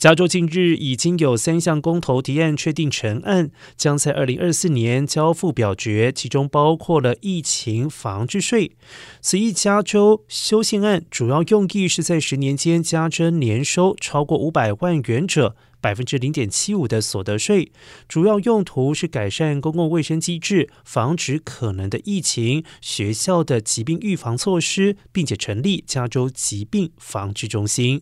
加州近日已经有三项公投提案确定成案，将在二零二四年交付表决，其中包括了疫情防治税。此一加州修宪案主要用意是在十年间加征年收超过五百万元者百分之零点七五的所得税，主要用途是改善公共卫生机制，防止可能的疫情、学校的疾病预防措施，并且成立加州疾病防治中心。